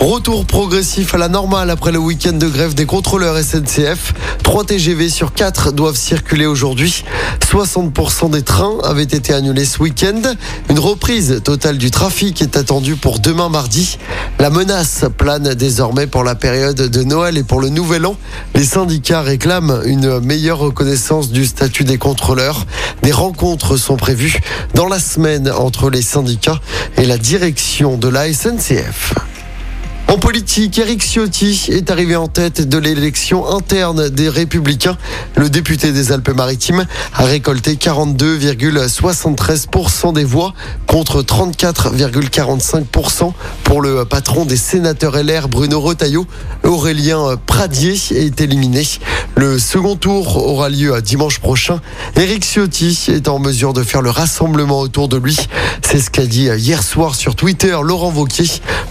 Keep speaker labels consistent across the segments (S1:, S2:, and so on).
S1: Retour progressif à la normale après le week-end de grève des contrôleurs SNCF. 3 TGV sur 4 doivent circuler aujourd'hui. 60% des trains avaient été annulés ce week-end. Une reprise totale du trafic est attendue pour demain mardi. La menace plane désormais pour la période de Noël et pour le Nouvel An. Les syndicats réclament une meilleure reconnaissance du statut des contrôleurs. Des rencontres sont prévues dans la semaine entre les syndicats et la direction de la SNCF. En politique, Eric Ciotti est arrivé en tête de l'élection interne des Républicains. Le député des Alpes-Maritimes a récolté 42,73% des voix contre 34,45% pour le patron des sénateurs LR Bruno Retailleau. Aurélien Pradier est éliminé. Le second tour aura lieu dimanche prochain. Eric Ciotti est en mesure de faire le rassemblement autour de lui. C'est ce qu'a dit hier soir sur Twitter Laurent Vauquier,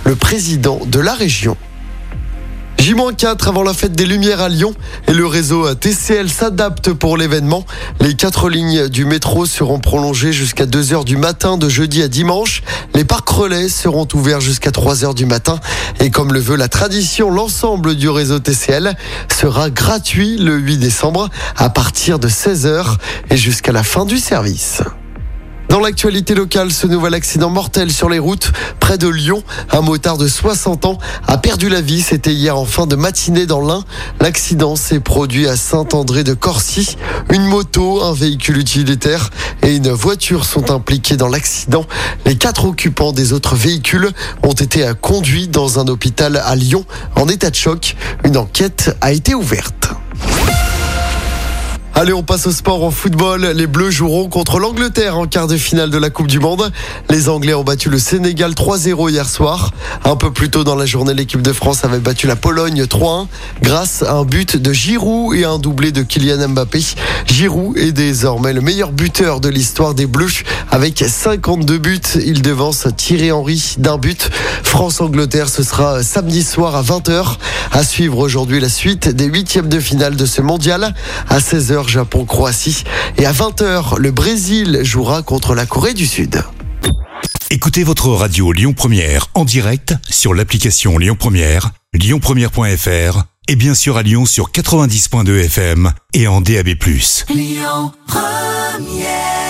S1: le président de la région. J-4 avant la fête des Lumières à Lyon et le réseau TCL s'adapte pour l'événement. Les quatre lignes du métro seront prolongées jusqu'à 2 heures du matin de jeudi à dimanche. Les parcs relais seront ouverts jusqu'à 3 heures du matin. Et comme le veut la tradition, l'ensemble du réseau TCL sera gratuit le 8 décembre à partir de 16 heures et jusqu'à la fin du service. Dans l'actualité locale, ce nouvel accident mortel sur les routes près de Lyon. Un motard de 60 ans a perdu la vie. C'était hier en fin de matinée dans l'Ain. L'accident s'est produit à Saint-André de Corcy. Une moto, un véhicule utilitaire et une voiture sont impliqués dans l'accident. Les quatre occupants des autres véhicules ont été conduits dans un hôpital à Lyon en état de choc. Une enquête a été ouverte. Allez, on passe au sport en football. Les Bleus joueront contre l'Angleterre en quart de finale de la Coupe du Monde. Les Anglais ont battu le Sénégal 3-0 hier soir. Un peu plus tôt dans la journée, l'équipe de France avait battu la Pologne 3-1 grâce à un but de Giroud et un doublé de Kylian Mbappé. Giroud est désormais le meilleur buteur de l'histoire des Bleus avec 52 buts. Il devance Thierry Henry d'un but. France-Angleterre, ce sera samedi soir à 20h. À suivre aujourd'hui la suite des huitièmes de finale de ce mondial. À 16h, Japon-Croatie. Et à 20h, le Brésil jouera contre la Corée du Sud.
S2: Écoutez votre radio Lyon Première en direct sur l'application Lyon Première, lyonpremière.fr et bien sûr à Lyon sur 90.2 FM et en DAB+. Lyon Première